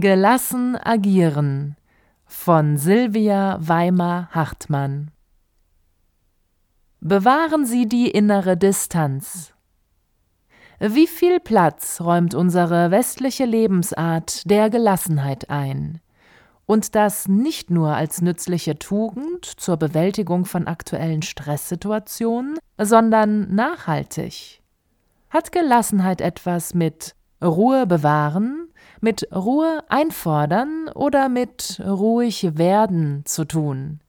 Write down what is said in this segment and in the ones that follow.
Gelassen agieren von Silvia Weimar-Hartmann Bewahren Sie die innere Distanz. Wie viel Platz räumt unsere westliche Lebensart der Gelassenheit ein? Und das nicht nur als nützliche Tugend zur Bewältigung von aktuellen Stresssituationen, sondern nachhaltig. Hat Gelassenheit etwas mit Ruhe bewahren, mit Ruhe einfordern oder mit ruhig werden zu tun?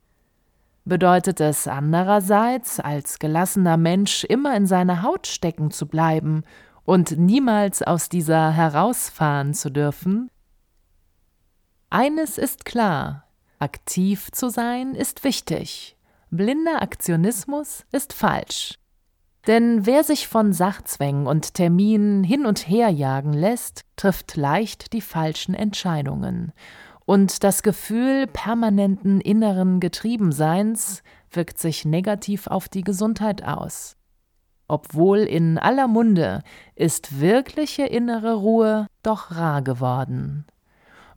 Bedeutet es andererseits, als gelassener Mensch immer in seiner Haut stecken zu bleiben und niemals aus dieser herausfahren zu dürfen? Eines ist klar, aktiv zu sein ist wichtig, blinder Aktionismus ist falsch. Denn wer sich von Sachzwängen und Terminen hin und her jagen lässt, trifft leicht die falschen Entscheidungen und das Gefühl permanenten inneren Getriebenseins wirkt sich negativ auf die Gesundheit aus. Obwohl in aller Munde ist wirkliche innere Ruhe doch rar geworden.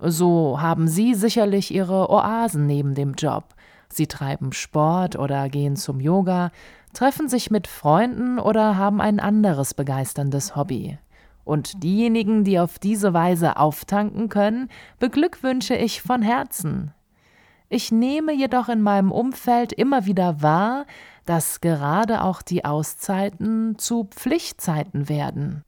So haben Sie sicherlich Ihre Oasen neben dem Job. Sie treiben Sport oder gehen zum Yoga, treffen sich mit Freunden oder haben ein anderes begeisterndes Hobby. Und diejenigen, die auf diese Weise auftanken können, beglückwünsche ich von Herzen. Ich nehme jedoch in meinem Umfeld immer wieder wahr, dass gerade auch die Auszeiten zu Pflichtzeiten werden.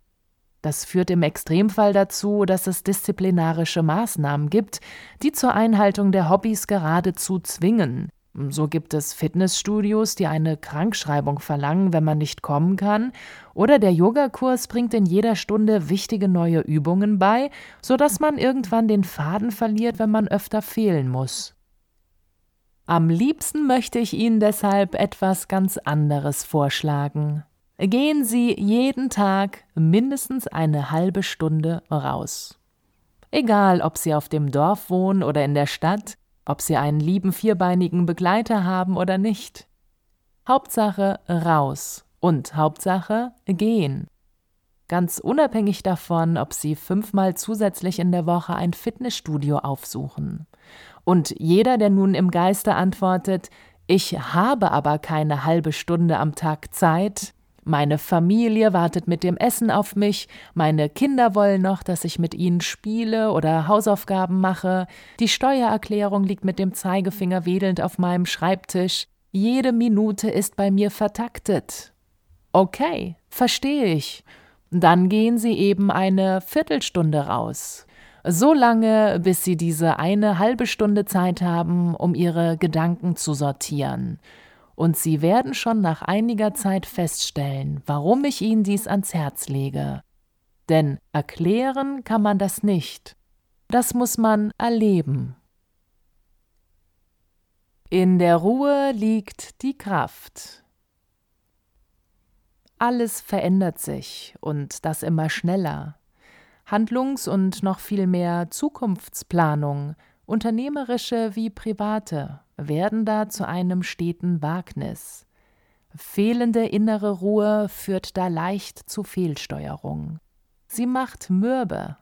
Das führt im Extremfall dazu, dass es disziplinarische Maßnahmen gibt, die zur Einhaltung der Hobbys geradezu zwingen, so gibt es Fitnessstudios, die eine Krankschreibung verlangen, wenn man nicht kommen kann, oder der Yogakurs bringt in jeder Stunde wichtige neue Übungen bei, sodass man irgendwann den Faden verliert, wenn man öfter fehlen muss. Am liebsten möchte ich Ihnen deshalb etwas ganz anderes vorschlagen. Gehen Sie jeden Tag mindestens eine halbe Stunde raus. Egal, ob Sie auf dem Dorf wohnen oder in der Stadt, ob sie einen lieben vierbeinigen Begleiter haben oder nicht. Hauptsache raus und Hauptsache gehen. Ganz unabhängig davon, ob sie fünfmal zusätzlich in der Woche ein Fitnessstudio aufsuchen. Und jeder, der nun im Geiste antwortet, ich habe aber keine halbe Stunde am Tag Zeit, meine Familie wartet mit dem Essen auf mich, meine Kinder wollen noch, dass ich mit ihnen spiele oder Hausaufgaben mache, die Steuererklärung liegt mit dem Zeigefinger wedelnd auf meinem Schreibtisch, jede Minute ist bei mir vertaktet. Okay, verstehe ich. Dann gehen Sie eben eine Viertelstunde raus. So lange, bis Sie diese eine halbe Stunde Zeit haben, um Ihre Gedanken zu sortieren und Sie werden schon nach einiger Zeit feststellen, warum ich Ihnen dies ans Herz lege. Denn erklären kann man das nicht, das muss man erleben. In der Ruhe liegt die Kraft. Alles verändert sich und das immer schneller. Handlungs- und noch viel mehr Zukunftsplanung, unternehmerische wie private, werden da zu einem steten Wagnis. Fehlende innere Ruhe führt da leicht zu Fehlsteuerung. Sie macht mürbe.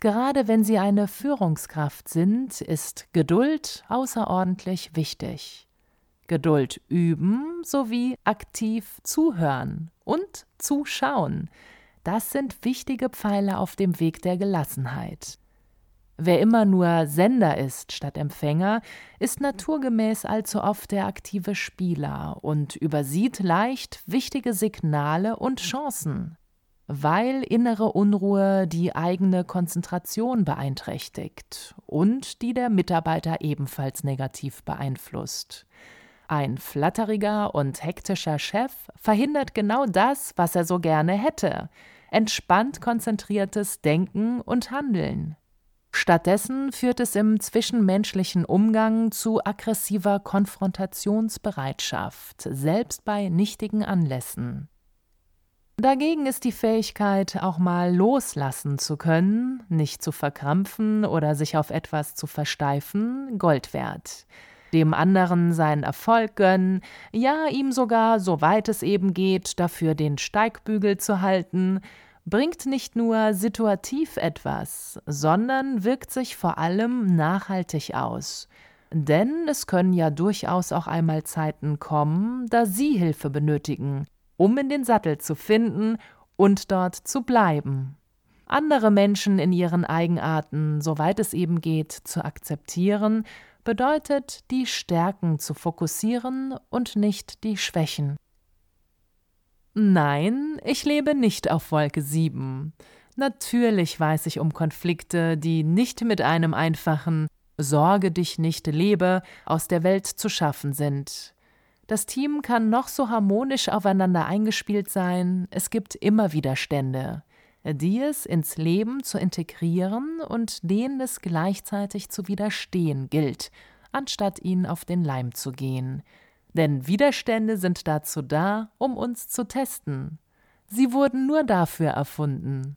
Gerade wenn Sie eine Führungskraft sind, ist Geduld außerordentlich wichtig. Geduld üben sowie aktiv zuhören und zuschauen. Das sind wichtige Pfeile auf dem Weg der Gelassenheit. Wer immer nur Sender ist statt Empfänger, ist naturgemäß allzu oft der aktive Spieler und übersieht leicht wichtige Signale und Chancen, weil innere Unruhe die eigene Konzentration beeinträchtigt und die der Mitarbeiter ebenfalls negativ beeinflusst. Ein flatteriger und hektischer Chef verhindert genau das, was er so gerne hätte entspannt konzentriertes Denken und Handeln. Stattdessen führt es im zwischenmenschlichen Umgang zu aggressiver Konfrontationsbereitschaft, selbst bei nichtigen Anlässen. Dagegen ist die Fähigkeit, auch mal loslassen zu können, nicht zu verkrampfen oder sich auf etwas zu versteifen, Gold wert. Dem anderen seinen Erfolg gönnen, ja ihm sogar, soweit es eben geht, dafür den Steigbügel zu halten, bringt nicht nur situativ etwas, sondern wirkt sich vor allem nachhaltig aus. Denn es können ja durchaus auch einmal Zeiten kommen, da Sie Hilfe benötigen, um in den Sattel zu finden und dort zu bleiben. Andere Menschen in ihren Eigenarten, soweit es eben geht, zu akzeptieren, bedeutet, die Stärken zu fokussieren und nicht die Schwächen. Nein, ich lebe nicht auf Wolke 7. Natürlich weiß ich um Konflikte, die nicht mit einem einfachen Sorge dich nicht lebe aus der Welt zu schaffen sind. Das Team kann noch so harmonisch aufeinander eingespielt sein, es gibt immer Widerstände, die es ins Leben zu integrieren und denen es gleichzeitig zu widerstehen gilt, anstatt ihnen auf den Leim zu gehen. Denn Widerstände sind dazu da, um uns zu testen. Sie wurden nur dafür erfunden.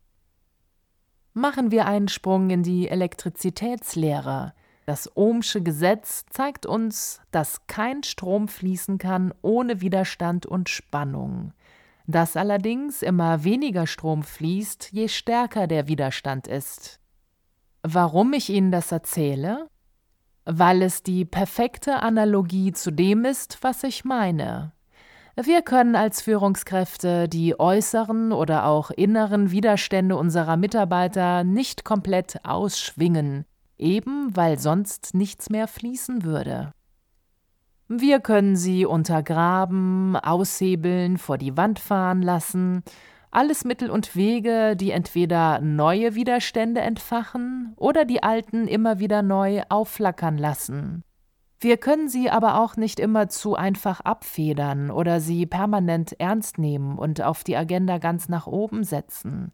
Machen wir einen Sprung in die Elektrizitätslehre. Das Ohmsche Gesetz zeigt uns, dass kein Strom fließen kann ohne Widerstand und Spannung. Dass allerdings immer weniger Strom fließt, je stärker der Widerstand ist. Warum ich Ihnen das erzähle? Weil es die perfekte Analogie zu dem ist, was ich meine. Wir können als Führungskräfte die äußeren oder auch inneren Widerstände unserer Mitarbeiter nicht komplett ausschwingen, eben weil sonst nichts mehr fließen würde. Wir können sie untergraben, aushebeln, vor die Wand fahren lassen, alles Mittel und Wege, die entweder neue Widerstände entfachen oder die alten immer wieder neu aufflackern lassen. Wir können sie aber auch nicht immer zu einfach abfedern oder sie permanent ernst nehmen und auf die Agenda ganz nach oben setzen.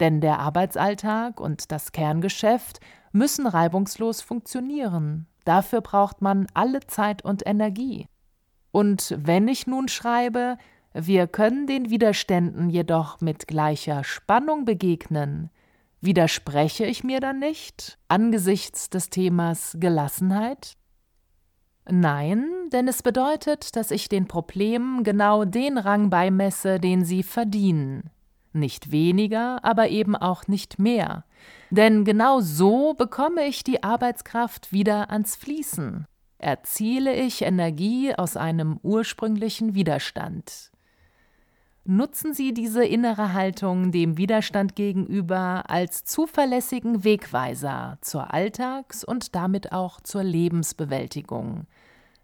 Denn der Arbeitsalltag und das Kerngeschäft müssen reibungslos funktionieren. Dafür braucht man alle Zeit und Energie. Und wenn ich nun schreibe, wir können den Widerständen jedoch mit gleicher Spannung begegnen. Widerspreche ich mir dann nicht angesichts des Themas Gelassenheit? Nein, denn es bedeutet, dass ich den Problemen genau den Rang beimesse, den sie verdienen. Nicht weniger, aber eben auch nicht mehr. Denn genau so bekomme ich die Arbeitskraft wieder ans Fließen. Erziele ich Energie aus einem ursprünglichen Widerstand. Nutzen Sie diese innere Haltung dem Widerstand gegenüber als zuverlässigen Wegweiser zur Alltags- und damit auch zur Lebensbewältigung.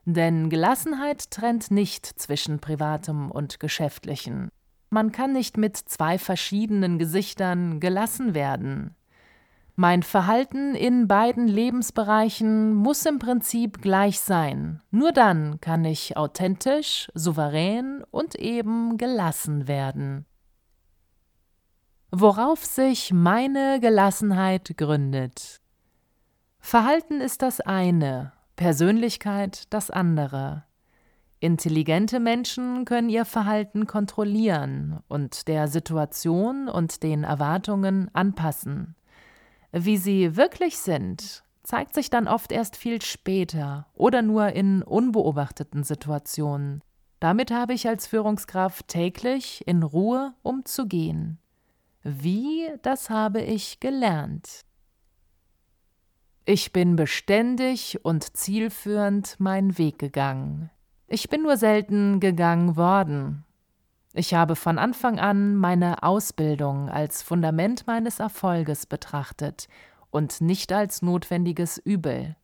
Denn Gelassenheit trennt nicht zwischen Privatem und Geschäftlichen. Man kann nicht mit zwei verschiedenen Gesichtern gelassen werden. Mein Verhalten in beiden Lebensbereichen muss im Prinzip gleich sein. Nur dann kann ich authentisch, souverän und eben gelassen werden. Worauf sich meine Gelassenheit gründet. Verhalten ist das eine, Persönlichkeit das andere. Intelligente Menschen können ihr Verhalten kontrollieren und der Situation und den Erwartungen anpassen. Wie sie wirklich sind, zeigt sich dann oft erst viel später oder nur in unbeobachteten Situationen. Damit habe ich als Führungskraft täglich in Ruhe umzugehen. Wie, das habe ich gelernt. Ich bin beständig und zielführend meinen Weg gegangen. Ich bin nur selten gegangen worden. Ich habe von Anfang an meine Ausbildung als Fundament meines Erfolges betrachtet und nicht als notwendiges Übel.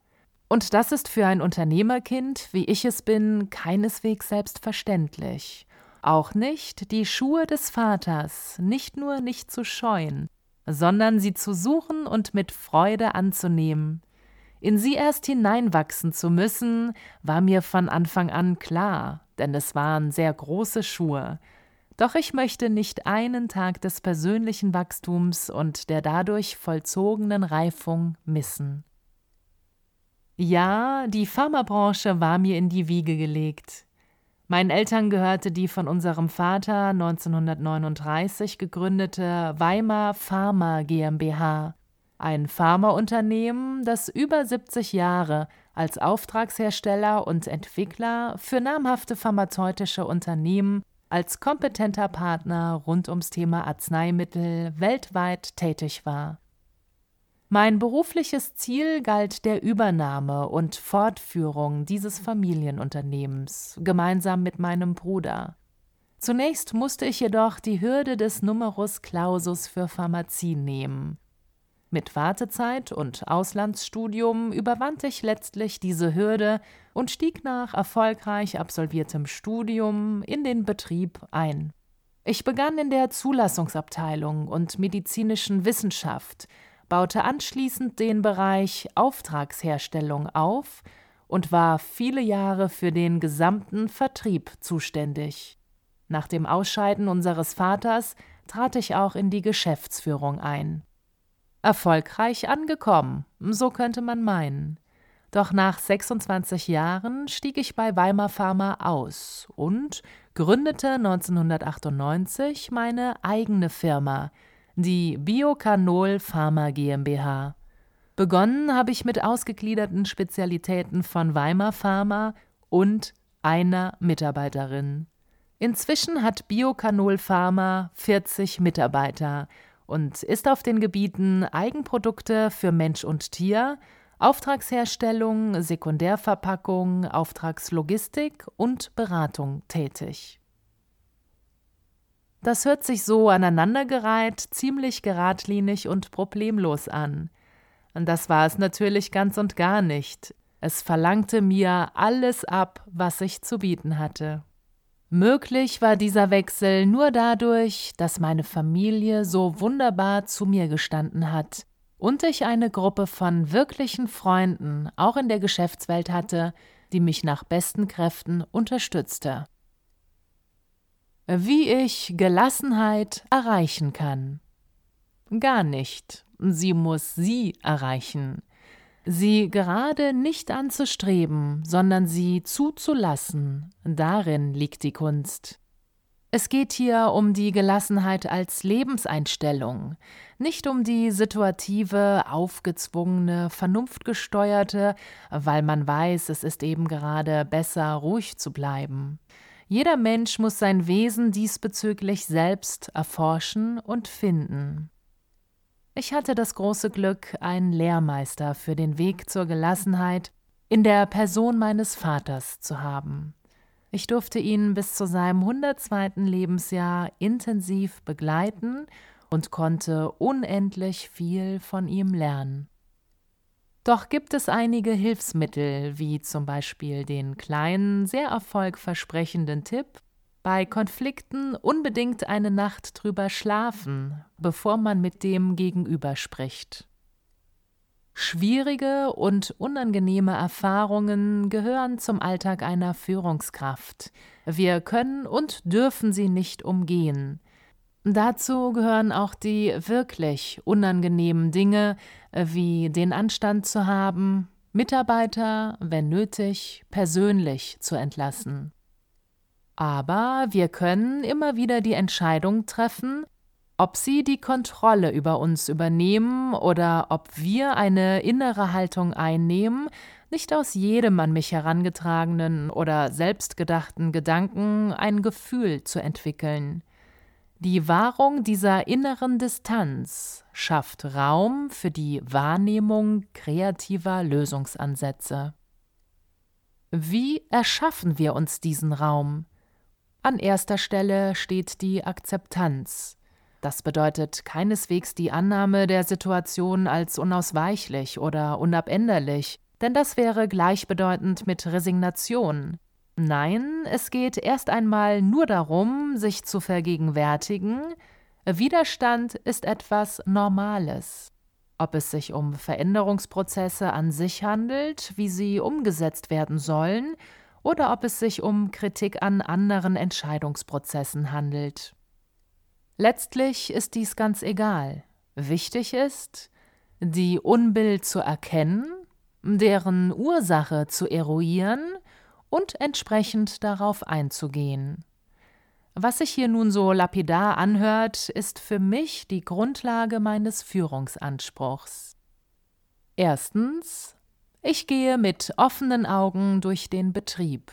Und das ist für ein Unternehmerkind, wie ich es bin, keineswegs selbstverständlich. Auch nicht, die Schuhe des Vaters nicht nur nicht zu scheuen, sondern sie zu suchen und mit Freude anzunehmen. In sie erst hineinwachsen zu müssen, war mir von Anfang an klar, denn es waren sehr große Schuhe, Doch ich möchte nicht einen Tag des persönlichen Wachstums und der dadurch vollzogenen Reifung missen. Ja, die Pharmabranche war mir in die Wiege gelegt. Meinen Eltern gehörte die von unserem Vater 1939 gegründete Weimar Pharma GmbH, ein Pharmaunternehmen, das über 70 Jahre als Auftragshersteller und Entwickler für namhafte pharmazeutische Unternehmen als kompetenter Partner rund ums Thema Arzneimittel weltweit tätig war. Mein berufliches Ziel galt der Übernahme und Fortführung dieses Familienunternehmens gemeinsam mit meinem Bruder. Zunächst musste ich jedoch die Hürde des Numerus Clausus für Pharmazie nehmen. Mit Wartezeit und Auslandsstudium überwand ich letztlich diese Hürde und stieg nach erfolgreich absolviertem Studium in den Betrieb ein. Ich begann in der Zulassungsabteilung und medizinischen Wissenschaft, baute anschließend den Bereich Auftragsherstellung auf und war viele Jahre für den gesamten Vertrieb zuständig. Nach dem Ausscheiden unseres Vaters trat ich auch in die Geschäftsführung ein. Erfolgreich angekommen, so könnte man meinen. Doch nach 26 Jahren stieg ich bei Weimar Pharma aus und gründete 1998 meine eigene Firma, die Biocanol Pharma GmbH. Begonnen habe ich mit ausgegliederten Spezialitäten von Weimar Pharma und einer Mitarbeiterin. Inzwischen hat Biocanol Pharma 40 Mitarbeiter und ist auf den Gebieten Eigenprodukte für Mensch und Tier, Auftragsherstellung, Sekundärverpackung, Auftragslogistik und Beratung tätig. Das hört sich so aneinandergereiht, ziemlich geradlinig und problemlos an. Das war es natürlich ganz und gar nicht. Es verlangte mir alles ab, was ich zu bieten hatte. Möglich war dieser Wechsel nur dadurch, dass meine Familie so wunderbar zu mir gestanden hat und ich eine Gruppe von wirklichen Freunden auch in der Geschäftswelt hatte, die mich nach besten Kräften unterstützte wie ich Gelassenheit erreichen kann. Gar nicht. Sie muss sie erreichen. Sie gerade nicht anzustreben, sondern sie zuzulassen. Darin liegt die Kunst. Es geht hier um die Gelassenheit als Lebenseinstellung, nicht um die situative, aufgezwungene, vernunftgesteuerte, weil man weiß, es ist eben gerade besser, ruhig zu bleiben. Jeder Mensch muss sein Wesen diesbezüglich selbst erforschen und finden. Ich hatte das große Glück, einen Lehrmeister für den Weg zur Gelassenheit in der Person meines Vaters zu haben. Ich durfte ihn bis zu seinem 102. Lebensjahr intensiv begleiten und konnte unendlich viel von ihm lernen. Doch gibt es einige Hilfsmittel, wie zum Beispiel den kleinen, sehr erfolgversprechenden Tipp, bei Konflikten unbedingt eine Nacht drüber schlafen, bevor man mit dem Gegenüber spricht. Schwierige und unangenehme Erfahrungen gehören zum Alltag einer Führungskraft. Wir können und dürfen sie nicht umgehen. Dazu gehören auch die wirklich unangenehmen Dinge, wie den Anstand zu haben, Mitarbeiter, wenn nötig, persönlich zu entlassen. Aber wir können immer wieder die Entscheidung treffen, ob sie die Kontrolle über uns übernehmen oder ob wir eine innere Haltung einnehmen, nicht aus jedem an mich herangetragenen oder selbstgedachten Gedanken ein Gefühl zu entwickeln. Die Wahrung dieser inneren Distanz schafft Raum für die Wahrnehmung kreativer Lösungsansätze. Wie erschaffen wir uns diesen Raum? An erster Stelle steht die Akzeptanz. Das bedeutet keineswegs die Annahme der Situation als unausweichlich oder unabänderlich, denn das wäre gleichbedeutend mit Resignation. Nein, es geht erst einmal nur darum, sich zu vergegenwärtigen, Widerstand ist etwas Normales. Ob es sich um Veränderungsprozesse an sich handelt, wie sie umgesetzt werden sollen, oder ob es sich um Kritik an anderen Entscheidungsprozessen handelt. Letztlich ist dies ganz egal. Wichtig ist, die Unbill zu erkennen, deren Ursache zu eruieren und entsprechend darauf einzugehen. Was sich hier nun so lapidar anhört, ist für mich die Grundlage meines Führungsanspruchs. Erstens, ich gehe mit offenen Augen durch den Betrieb.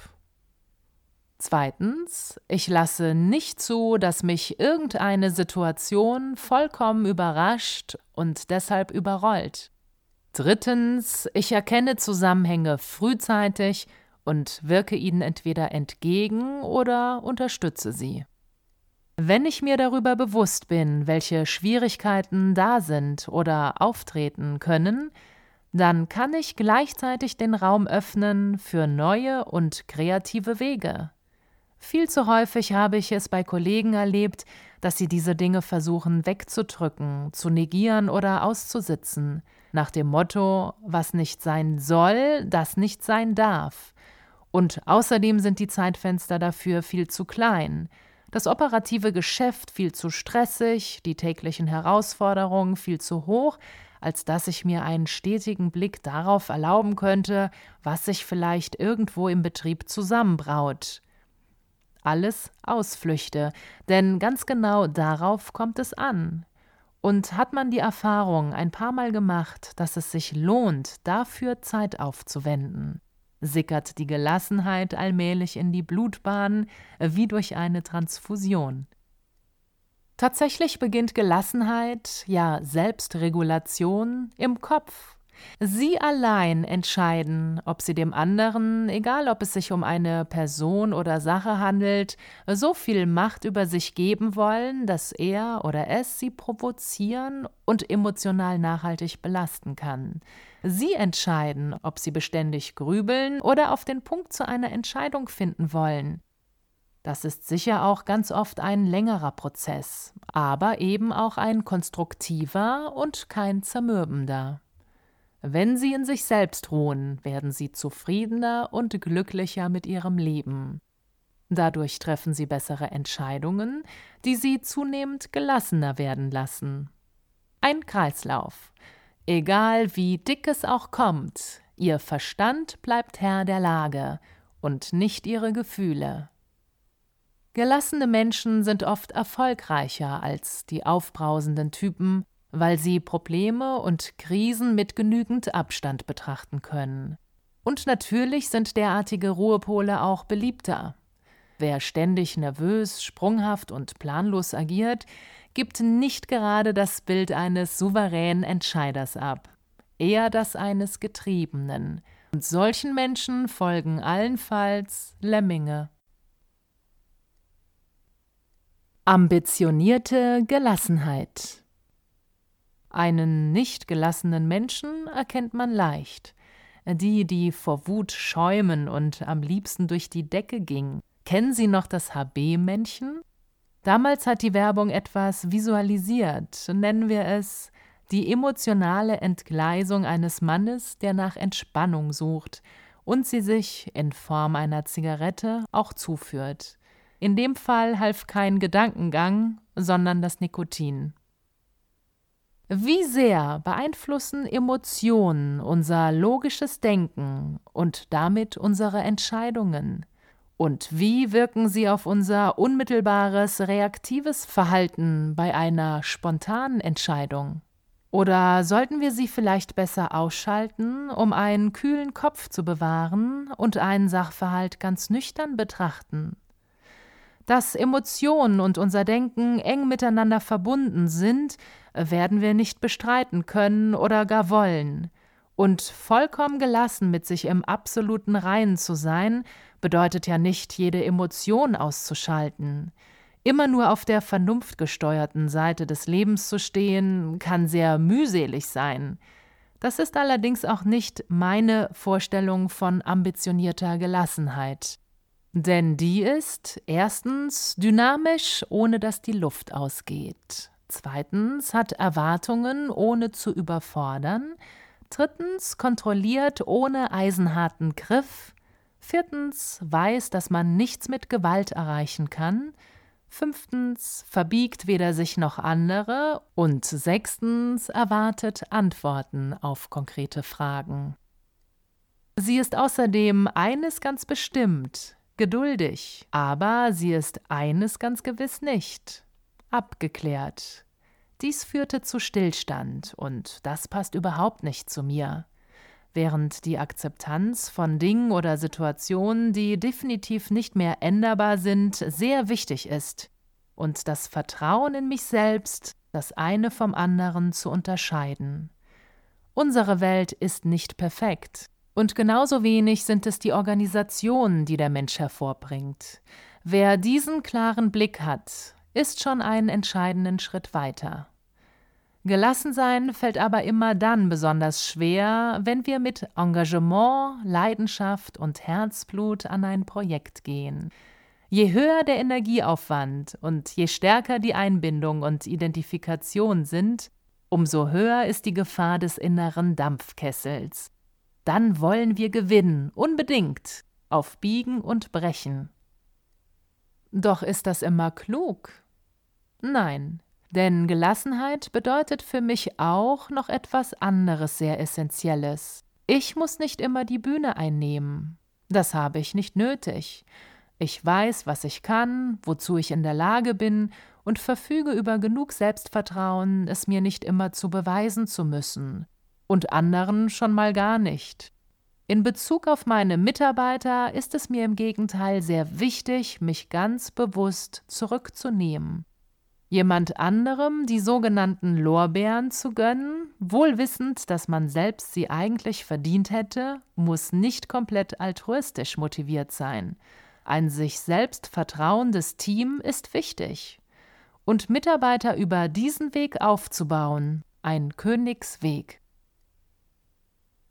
Zweitens, ich lasse nicht zu, dass mich irgendeine Situation vollkommen überrascht und deshalb überrollt. Drittens, ich erkenne Zusammenhänge frühzeitig und wirke ihnen entweder entgegen oder unterstütze sie. Wenn ich mir darüber bewusst bin, welche Schwierigkeiten da sind oder auftreten können, dann kann ich gleichzeitig den Raum öffnen für neue und kreative Wege. Viel zu häufig habe ich es bei Kollegen erlebt, dass sie diese Dinge versuchen wegzudrücken, zu negieren oder auszusitzen, nach dem Motto, was nicht sein soll, das nicht sein darf. Und außerdem sind die Zeitfenster dafür viel zu klein. Das operative Geschäft viel zu stressig, die täglichen Herausforderungen viel zu hoch, als dass ich mir einen stetigen Blick darauf erlauben könnte, was sich vielleicht irgendwo im Betrieb zusammenbraut. Alles Ausflüchte, denn ganz genau darauf kommt es an. Und hat man die Erfahrung ein paar Mal gemacht, dass es sich lohnt, dafür Zeit aufzuwenden sickert die Gelassenheit allmählich in die Blutbahn wie durch eine Transfusion. Tatsächlich beginnt Gelassenheit, ja Selbstregulation im Kopf Sie allein entscheiden, ob Sie dem anderen, egal ob es sich um eine Person oder Sache handelt, so viel Macht über sich geben wollen, dass er oder es Sie provozieren und emotional nachhaltig belasten kann. Sie entscheiden, ob Sie beständig grübeln oder auf den Punkt zu einer Entscheidung finden wollen. Das ist sicher auch ganz oft ein längerer Prozess, aber eben auch ein konstruktiver und kein zermürbender. Wenn sie in sich selbst ruhen, werden sie zufriedener und glücklicher mit ihrem Leben. Dadurch treffen sie bessere Entscheidungen, die sie zunehmend gelassener werden lassen. Ein Kreislauf. Egal wie dick es auch kommt, ihr Verstand bleibt Herr der Lage und nicht ihre Gefühle. Gelassene Menschen sind oft erfolgreicher als die aufbrausenden Typen, weil sie Probleme und Krisen mit genügend Abstand betrachten können. Und natürlich sind derartige Ruhepole auch beliebter. Wer ständig nervös, sprunghaft und planlos agiert, gibt nicht gerade das Bild eines souveränen Entscheiders ab, eher das eines Getriebenen. Und solchen Menschen folgen allenfalls Lemminge. Ambitionierte Gelassenheit einen nicht gelassenen Menschen erkennt man leicht. Die, die vor Wut schäumen und am liebsten durch die Decke ging. Kennen Sie noch das HB-Männchen? Damals hat die Werbung etwas visualisiert, nennen wir es die emotionale Entgleisung eines Mannes, der nach Entspannung sucht und sie sich in Form einer Zigarette auch zuführt. In dem Fall half kein Gedankengang, sondern das Nikotin. Wie sehr beeinflussen Emotionen unser logisches Denken und damit unsere Entscheidungen? Und wie wirken sie auf unser unmittelbares reaktives Verhalten bei einer spontanen Entscheidung? Oder sollten wir sie vielleicht besser ausschalten, um einen kühlen Kopf zu bewahren und einen Sachverhalt ganz nüchtern betrachten? Dass Emotionen und unser Denken eng miteinander verbunden sind, werden wir nicht bestreiten können oder gar wollen. Und vollkommen gelassen mit sich im absoluten Reinen zu sein, bedeutet ja nicht, jede Emotion auszuschalten. Immer nur auf der vernunftgesteuerten Seite des Lebens zu stehen, kann sehr mühselig sein. Das ist allerdings auch nicht meine Vorstellung von ambitionierter Gelassenheit. Denn die ist erstens dynamisch, ohne dass die Luft ausgeht. Zweitens hat Erwartungen, ohne zu überfordern. Drittens kontrolliert ohne eisenharten Griff. Viertens weiß, dass man nichts mit Gewalt erreichen kann. Fünftens verbiegt weder sich noch andere. Und sechstens erwartet Antworten auf konkrete Fragen. Sie ist außerdem eines ganz bestimmt, geduldig, aber sie ist eines ganz gewiss nicht, abgeklärt. Dies führte zu Stillstand, und das passt überhaupt nicht zu mir. Während die Akzeptanz von Dingen oder Situationen, die definitiv nicht mehr änderbar sind, sehr wichtig ist, und das Vertrauen in mich selbst, das eine vom anderen zu unterscheiden. Unsere Welt ist nicht perfekt, und genauso wenig sind es die Organisationen, die der Mensch hervorbringt. Wer diesen klaren Blick hat, ist schon einen entscheidenden Schritt weiter. Gelassensein fällt aber immer dann besonders schwer, wenn wir mit Engagement, Leidenschaft und Herzblut an ein Projekt gehen. Je höher der Energieaufwand und je stärker die Einbindung und Identifikation sind, umso höher ist die Gefahr des inneren Dampfkessels, dann wollen wir gewinnen, unbedingt, auf Biegen und Brechen. Doch ist das immer klug? Nein, denn Gelassenheit bedeutet für mich auch noch etwas anderes sehr Essentielles. Ich muss nicht immer die Bühne einnehmen. Das habe ich nicht nötig. Ich weiß, was ich kann, wozu ich in der Lage bin und verfüge über genug Selbstvertrauen, es mir nicht immer zu beweisen zu müssen und anderen schon mal gar nicht. In Bezug auf meine Mitarbeiter ist es mir im Gegenteil sehr wichtig, mich ganz bewusst zurückzunehmen. Jemand anderem die sogenannten Lorbeeren zu gönnen, wohl wissend, dass man selbst sie eigentlich verdient hätte, muss nicht komplett altruistisch motiviert sein. Ein sich selbst vertrauendes Team ist wichtig. Und Mitarbeiter über diesen Weg aufzubauen, ein Königsweg.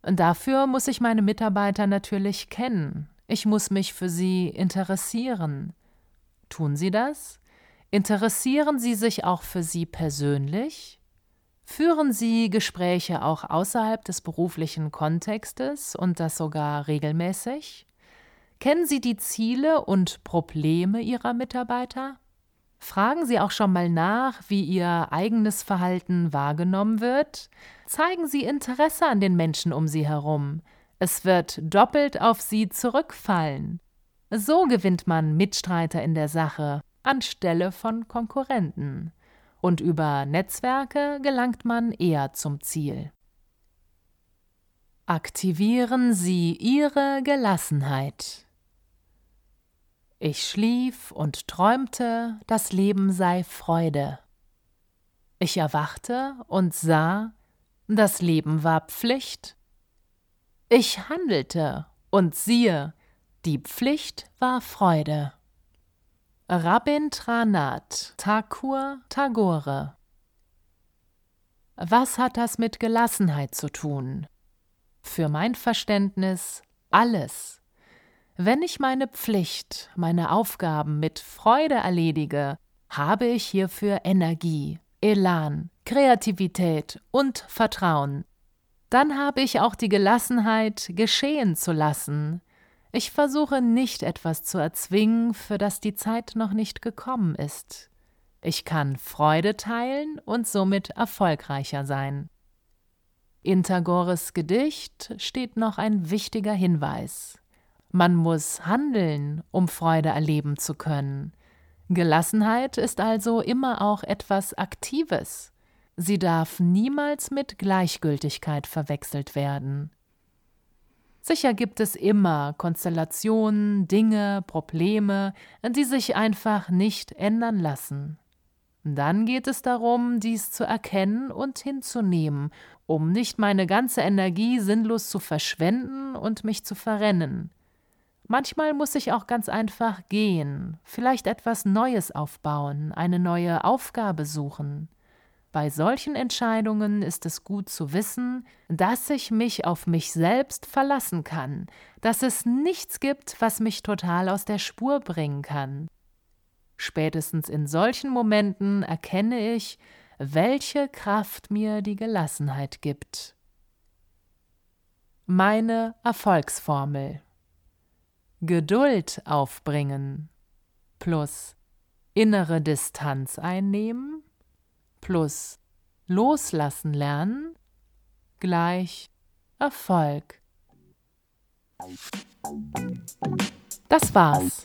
Dafür muss ich meine Mitarbeiter natürlich kennen. Ich muss mich für sie interessieren. Tun Sie das? Interessieren Sie sich auch für Sie persönlich? Führen Sie Gespräche auch außerhalb des beruflichen Kontextes und das sogar regelmäßig? Kennen Sie die Ziele und Probleme Ihrer Mitarbeiter? Fragen Sie auch schon mal nach, wie Ihr eigenes Verhalten wahrgenommen wird. Zeigen Sie Interesse an den Menschen um Sie herum. Es wird doppelt auf Sie zurückfallen. So gewinnt man Mitstreiter in der Sache anstelle von Konkurrenten. Und über Netzwerke gelangt man eher zum Ziel. Aktivieren Sie Ihre Gelassenheit. Ich schlief und träumte, das Leben sei Freude. Ich erwachte und sah, das Leben war Pflicht. Ich handelte und siehe, die Pflicht war Freude. Rabindranath Thakur Tagore Was hat das mit Gelassenheit zu tun? Für mein Verständnis alles. Wenn ich meine Pflicht, meine Aufgaben mit Freude erledige, habe ich hierfür Energie, Elan, Kreativität und Vertrauen. Dann habe ich auch die Gelassenheit, geschehen zu lassen. Ich versuche nicht etwas zu erzwingen, für das die Zeit noch nicht gekommen ist. Ich kann Freude teilen und somit erfolgreicher sein. In Tagores Gedicht steht noch ein wichtiger Hinweis. Man muss handeln, um Freude erleben zu können. Gelassenheit ist also immer auch etwas Aktives. Sie darf niemals mit Gleichgültigkeit verwechselt werden. Sicher gibt es immer Konstellationen, Dinge, Probleme, die sich einfach nicht ändern lassen. Dann geht es darum, dies zu erkennen und hinzunehmen, um nicht meine ganze Energie sinnlos zu verschwenden und mich zu verrennen. Manchmal muss ich auch ganz einfach gehen, vielleicht etwas Neues aufbauen, eine neue Aufgabe suchen. Bei solchen Entscheidungen ist es gut zu wissen, dass ich mich auf mich selbst verlassen kann, dass es nichts gibt, was mich total aus der Spur bringen kann. Spätestens in solchen Momenten erkenne ich, welche Kraft mir die Gelassenheit gibt. Meine Erfolgsformel Geduld aufbringen plus innere Distanz einnehmen plus loslassen lernen gleich Erfolg. Das war's.